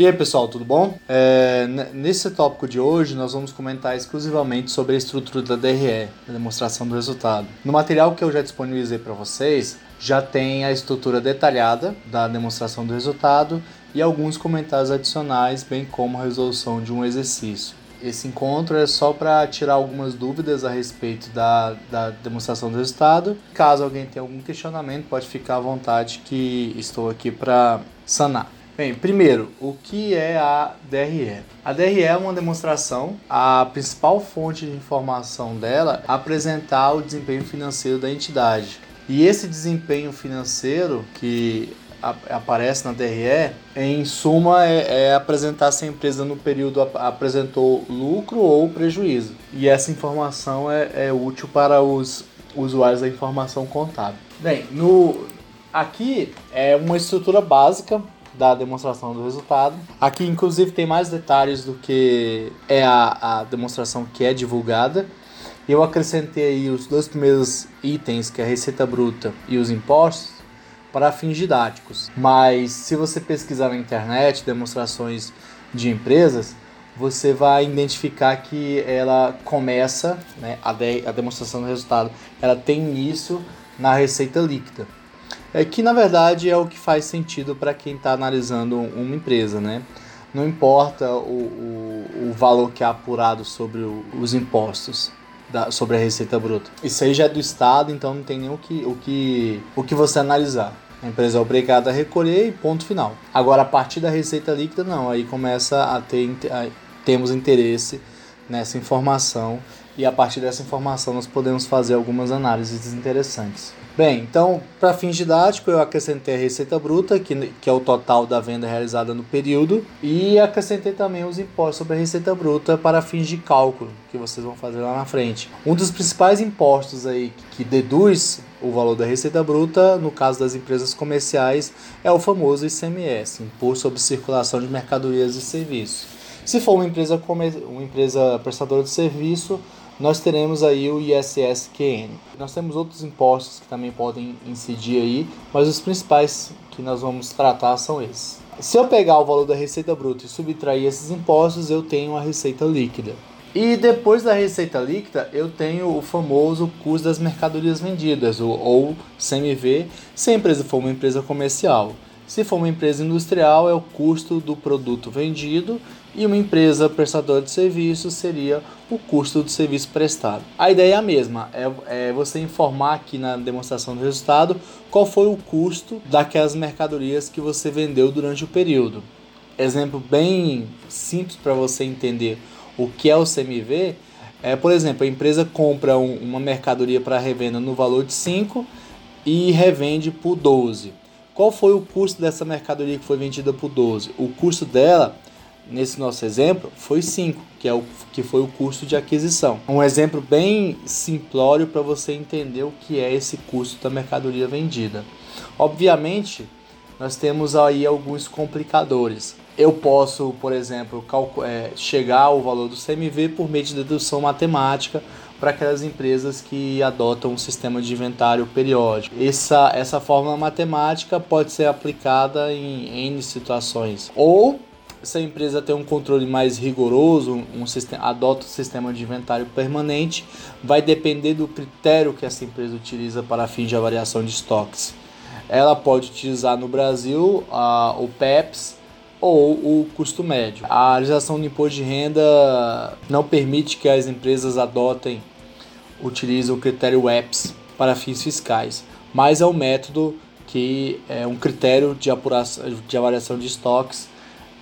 E aí pessoal, tudo bom? É, nesse tópico de hoje nós vamos comentar exclusivamente sobre a estrutura da DRE, a demonstração do resultado. No material que eu já disponibilizei para vocês, já tem a estrutura detalhada da demonstração do resultado e alguns comentários adicionais, bem como a resolução de um exercício. Esse encontro é só para tirar algumas dúvidas a respeito da, da demonstração do resultado. Caso alguém tenha algum questionamento, pode ficar à vontade que estou aqui para sanar. Bem, primeiro, o que é a DRE? A DRE é uma demonstração, a principal fonte de informação dela é apresentar o desempenho financeiro da entidade. E esse desempenho financeiro que aparece na DRE, em suma, é, é, apresentar se a empresa no período ap apresentou lucro ou prejuízo. E essa informação é, é útil para os usuários da informação contábil. Bem, no, aqui é uma estrutura básica da demonstração do resultado. Aqui, inclusive, tem mais detalhes do que é a, a demonstração que é divulgada. Eu acrescentei os dois primeiros itens, que é a receita bruta e os impostos, para fins didáticos. Mas se você pesquisar na internet demonstrações de empresas, você vai identificar que ela começa, né, a, de, a demonstração do resultado, ela tem início na receita líquida. É que na verdade é o que faz sentido para quem está analisando uma empresa, né? Não importa o, o, o valor que é apurado sobre o, os impostos da, sobre a receita bruta. Isso aí já é do Estado, então não tem nem o que, o que, o que você analisar. A empresa é obrigada a recolher e ponto final. Agora, a partir da receita líquida, não. Aí começa a ter a, temos interesse nessa informação e a partir dessa informação nós podemos fazer algumas análises interessantes. Bem, então, para fins didáticos, eu acrescentei a receita bruta, que, que é o total da venda realizada no período, e acrescentei também os impostos sobre a receita bruta para fins de cálculo, que vocês vão fazer lá na frente. Um dos principais impostos aí que deduz o valor da receita bruta, no caso das empresas comerciais, é o famoso ICMS, Imposto sobre Circulação de Mercadorias e Serviços. Se for uma empresa, uma empresa prestadora de serviço, nós teremos aí o ISSQN. Nós temos outros impostos que também podem incidir aí, mas os principais que nós vamos tratar são esses. Se eu pegar o valor da receita bruta e subtrair esses impostos, eu tenho a receita líquida. E depois da receita líquida, eu tenho o famoso custo das mercadorias vendidas, ou CMV, se a empresa for uma empresa comercial. Se for uma empresa industrial, é o custo do produto vendido e uma empresa prestadora de serviço seria o custo do serviço prestado. A ideia é a mesma, é, é você informar aqui na demonstração do resultado qual foi o custo daquelas mercadorias que você vendeu durante o período. Exemplo bem simples para você entender o que é o CMV é, por exemplo, a empresa compra um, uma mercadoria para revenda no valor de 5 e revende por 12. Qual foi o custo dessa mercadoria que foi vendida por 12? O custo dela, nesse nosso exemplo, foi 5, que, é o, que foi o custo de aquisição. Um exemplo bem simplório para você entender o que é esse custo da mercadoria vendida. Obviamente, nós temos aí alguns complicadores. Eu posso, por exemplo, é, chegar ao valor do CMV por meio de dedução matemática para aquelas empresas que adotam um sistema de inventário periódico. Essa, essa fórmula matemática pode ser aplicada em N situações. Ou se a empresa tem um controle mais rigoroso, um sistema, adota um sistema de inventário permanente, vai depender do critério que essa empresa utiliza para fins de avaliação de estoques. Ela pode utilizar no Brasil a, o PEPS ou o custo médio. A legislação do imposto de renda não permite que as empresas adotem utiliza o critério EPS para fins fiscais, mas é um método que é um critério de, apuração, de avaliação de estoques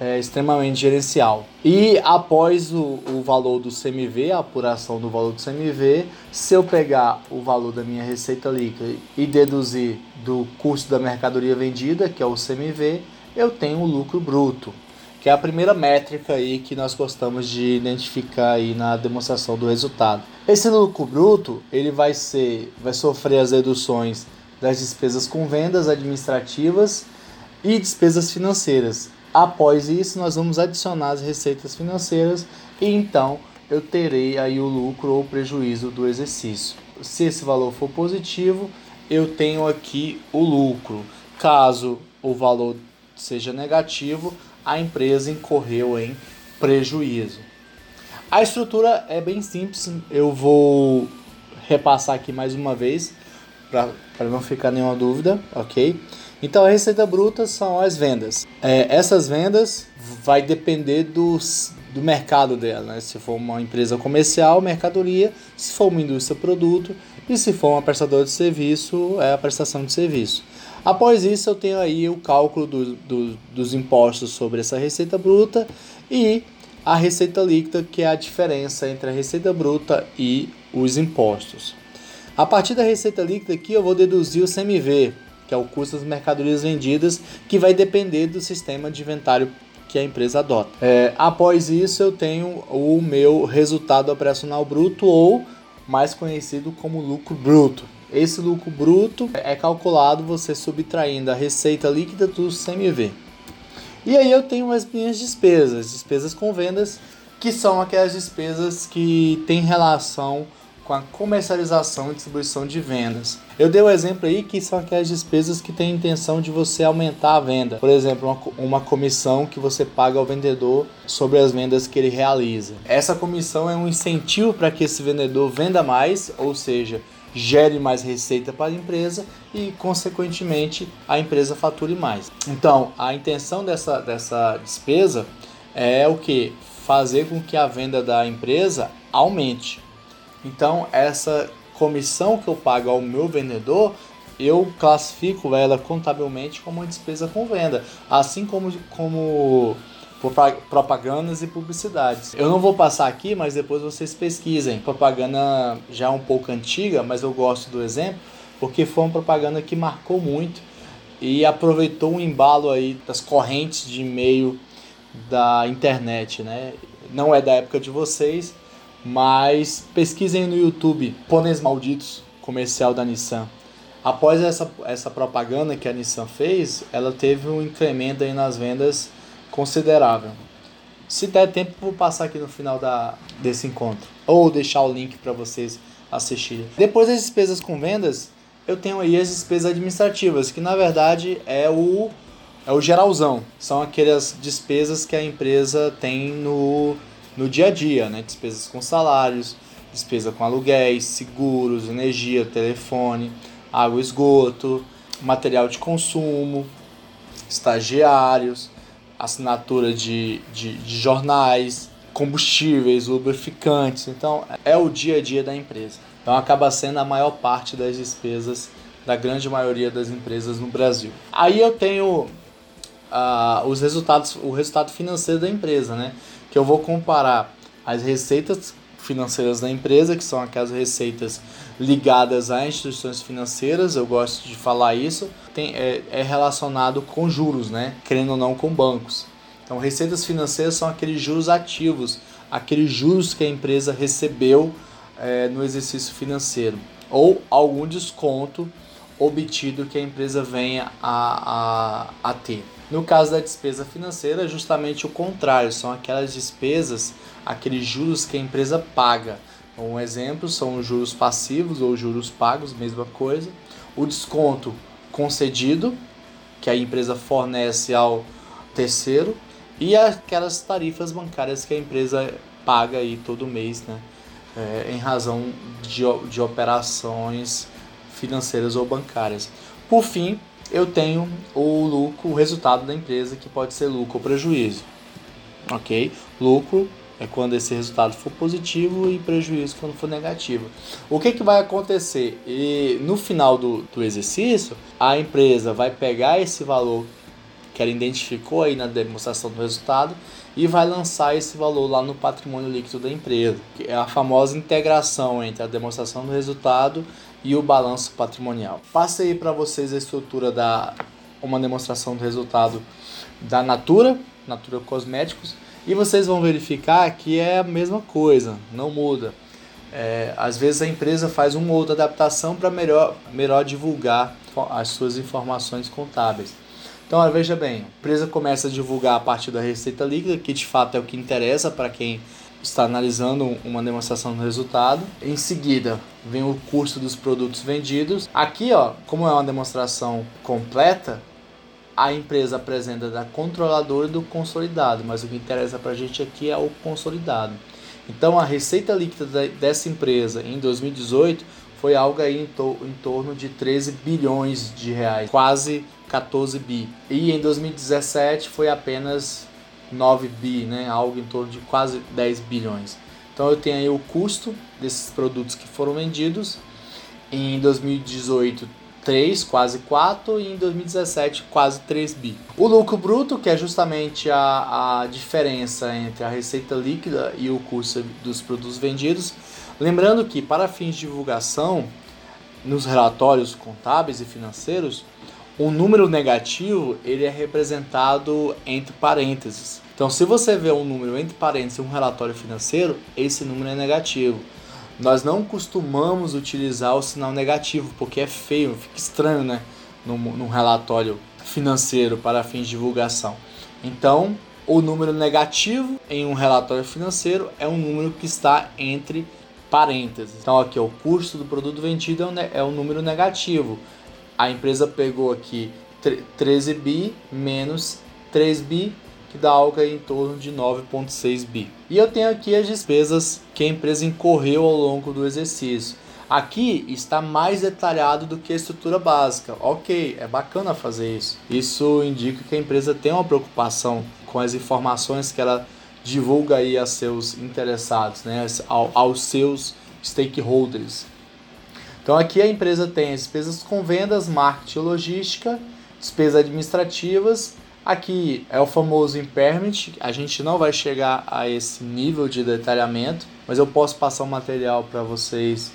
é, extremamente gerencial. E após o, o valor do CMV, a apuração do valor do CMV, se eu pegar o valor da minha receita líquida e deduzir do custo da mercadoria vendida, que é o CMV, eu tenho o lucro bruto que é a primeira métrica aí que nós gostamos de identificar aí na demonstração do resultado. Esse lucro bruto, ele vai ser vai sofrer as reduções das despesas com vendas administrativas e despesas financeiras. Após isso, nós vamos adicionar as receitas financeiras e então eu terei aí o lucro ou prejuízo do exercício. Se esse valor for positivo, eu tenho aqui o lucro. Caso o valor seja negativo, a empresa incorreu em prejuízo. A estrutura é bem simples, eu vou repassar aqui mais uma vez para não ficar nenhuma dúvida, ok? Então a receita bruta são as vendas. É, essas vendas vai depender dos, do mercado dela, né? Se for uma empresa comercial, mercadoria, se for uma indústria, produto, e se for uma prestadora de serviço, é a prestação de serviço. Após isso, eu tenho aí o cálculo do, do, dos impostos sobre essa receita bruta e a receita líquida, que é a diferença entre a receita bruta e os impostos. A partir da receita líquida aqui, eu vou deduzir o CMV, que é o custo das mercadorias vendidas, que vai depender do sistema de inventário que a empresa adota. É, após isso, eu tenho o meu resultado operacional bruto ou mais conhecido como lucro bruto. Esse lucro bruto é calculado você subtraindo a receita líquida do CMV. E aí eu tenho as minhas despesas, despesas com vendas, que são aquelas despesas que têm relação com a comercialização e distribuição de vendas. Eu dei o um exemplo aí que são aquelas despesas que têm intenção de você aumentar a venda. Por exemplo, uma, uma comissão que você paga ao vendedor sobre as vendas que ele realiza. Essa comissão é um incentivo para que esse vendedor venda mais, ou seja, gere mais receita para a empresa e, consequentemente, a empresa fature mais. Então, a intenção dessa, dessa despesa é o que? Fazer com que a venda da empresa aumente. Então, essa comissão que eu pago ao meu vendedor, eu classifico ela contabilmente como uma despesa com venda, assim como, como propagandas e publicidades. Eu não vou passar aqui, mas depois vocês pesquisem. Propaganda já um pouco antiga, mas eu gosto do exemplo, porque foi uma propaganda que marcou muito e aproveitou o embalo aí das correntes de e-mail da internet, né? Não é da época de vocês, mas pesquisem no YouTube Pôneis Malditos, comercial da Nissan. Após essa, essa propaganda que a Nissan fez, ela teve um incremento aí nas vendas considerável. Se der tempo, vou passar aqui no final da, desse encontro. Ou deixar o link para vocês assistirem. Depois das despesas com vendas, eu tenho aí as despesas administrativas, que na verdade é o, é o geralzão. São aquelas despesas que a empresa tem no no dia a dia, né? Despesas com salários, despesa com aluguéis, seguros, energia, telefone, água, esgoto, material de consumo, estagiários, assinatura de, de, de jornais, combustíveis, lubrificantes. Então, é o dia a dia da empresa. Então, acaba sendo a maior parte das despesas da grande maioria das empresas no Brasil. Aí eu tenho uh, os resultados, o resultado financeiro da empresa, né? Que eu vou comparar as receitas financeiras da empresa, que são aquelas receitas ligadas a instituições financeiras, eu gosto de falar isso, tem, é, é relacionado com juros, né? querendo ou não com bancos. Então, receitas financeiras são aqueles juros ativos, aqueles juros que a empresa recebeu é, no exercício financeiro, ou algum desconto obtido que a empresa venha a, a, a ter. No caso da despesa financeira, é justamente o contrário, são aquelas despesas, aqueles juros que a empresa paga. Um exemplo são os juros passivos ou juros pagos, mesma coisa. O desconto concedido, que a empresa fornece ao terceiro, e aquelas tarifas bancárias que a empresa paga aí todo mês, né? É, em razão de, de operações financeiras ou bancárias. Por fim, eu tenho o lucro, o resultado da empresa, que pode ser lucro ou prejuízo. Ok? Lucro é quando esse resultado for positivo e prejuízo quando for negativo. O que, que vai acontecer? E no final do, do exercício, a empresa vai pegar esse valor que ela identificou aí na demonstração do resultado e vai lançar esse valor lá no patrimônio líquido da empresa, é a famosa integração entre a demonstração do resultado e o balanço patrimonial. Passei para vocês a estrutura da uma demonstração do resultado da Natura, Natura Cosméticos, e vocês vão verificar que é a mesma coisa, não muda. É, às vezes a empresa faz uma ou outra adaptação para melhor, melhor divulgar as suas informações contábeis. Então, veja bem, a empresa começa a divulgar a partir da receita líquida, que de fato é o que interessa para quem está analisando uma demonstração do resultado. Em seguida, vem o custo dos produtos vendidos. Aqui, ó, como é uma demonstração completa, a empresa apresenta da controladora e do consolidado, mas o que interessa para a gente aqui é o consolidado. Então a receita líquida dessa empresa em 2018 foi algo aí em, em torno de 13 bilhões de reais, quase 14 bi. E em 2017 foi apenas 9 bi, né? algo em torno de quase 10 bilhões. Então eu tenho aí o custo desses produtos que foram vendidos. Em 2018 3, quase 4 e em 2017 quase 3 bi. O lucro bruto, que é justamente a, a diferença entre a receita líquida e o custo dos produtos vendidos. Lembrando que para fins de divulgação, nos relatórios contábeis e financeiros, o número negativo ele é representado entre parênteses. Então, se você vê um número entre parênteses um relatório financeiro, esse número é negativo. Nós não costumamos utilizar o sinal negativo, porque é feio, fica estranho, né? Num, relatório financeiro para fins de divulgação. Então, o número negativo em um relatório financeiro é um número que está entre parênteses. Então, aqui, o custo do produto vendido é um, é número negativo. A empresa pegou aqui 13 bi menos 3 bi que dá algo em torno de 9,6 bi. E eu tenho aqui as despesas que a empresa incorreu ao longo do exercício. Aqui está mais detalhado do que a estrutura básica. Ok, é bacana fazer isso. Isso indica que a empresa tem uma preocupação com as informações que ela divulga aí a seus interessados, né, aos seus stakeholders. Então aqui a empresa tem as despesas com vendas, marketing e logística, despesas administrativas Aqui é o famoso impairment, a gente não vai chegar a esse nível de detalhamento, mas eu posso passar o um material para vocês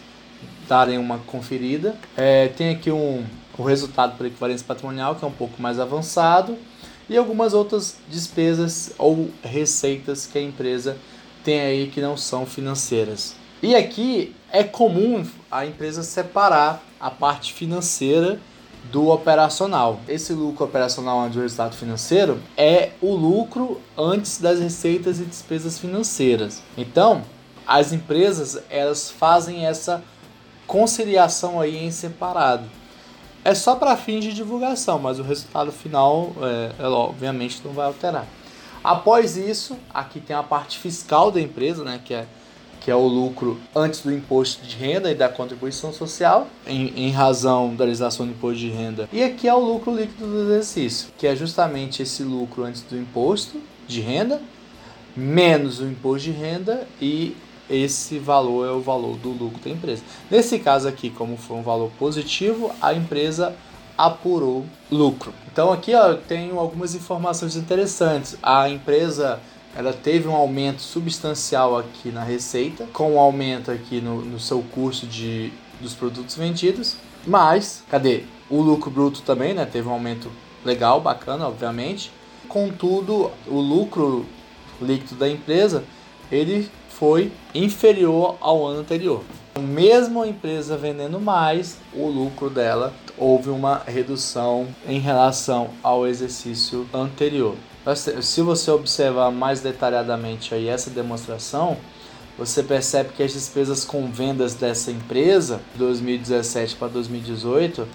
darem uma conferida. É, tem aqui um, o resultado por equivalência patrimonial, que é um pouco mais avançado, e algumas outras despesas ou receitas que a empresa tem aí que não são financeiras. E aqui é comum a empresa separar a parte financeira do operacional. Esse lucro operacional onde o resultado financeiro é o lucro antes das receitas e despesas financeiras. Então, as empresas elas fazem essa conciliação aí em separado. É só para fins de divulgação, mas o resultado final, é, é, obviamente, não vai alterar. Após isso, aqui tem a parte fiscal da empresa, né, que é que é o lucro antes do imposto de renda e da contribuição social, em, em razão da realização do imposto de renda. E aqui é o lucro líquido do exercício, que é justamente esse lucro antes do imposto de renda, menos o imposto de renda e esse valor é o valor do lucro da empresa. Nesse caso aqui, como foi um valor positivo, a empresa apurou lucro. Então aqui ó, eu tenho algumas informações interessantes. A empresa ela teve um aumento substancial aqui na receita, com um aumento aqui no, no seu custo de, dos produtos vendidos, mas, cadê? O lucro bruto também, né? Teve um aumento legal, bacana, obviamente. Contudo, o lucro líquido da empresa, ele foi inferior ao ano anterior. Mesmo a empresa vendendo mais, o lucro dela houve uma redução em relação ao exercício anterior. Se você observar mais detalhadamente aí essa demonstração, você percebe que as despesas com vendas dessa empresa, de 2017 para 2018,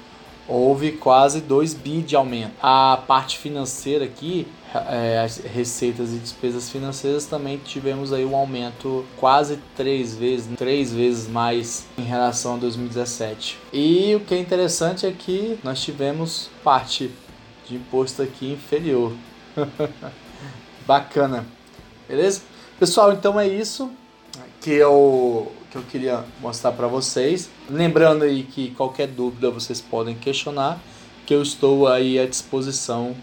houve quase 2 bi de aumento. A parte financeira aqui, é, as receitas e despesas financeiras também tivemos aí um aumento quase três vezes, três vezes mais em relação a 2017. E o que é interessante é que nós tivemos parte de imposto aqui inferior. Bacana. Beleza? Pessoal, então é isso que eu, que eu queria mostrar para vocês. Lembrando aí que qualquer dúvida vocês podem questionar, que eu estou aí à disposição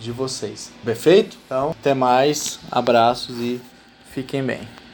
de vocês. Perfeito? Então, até mais, abraços e fiquem bem.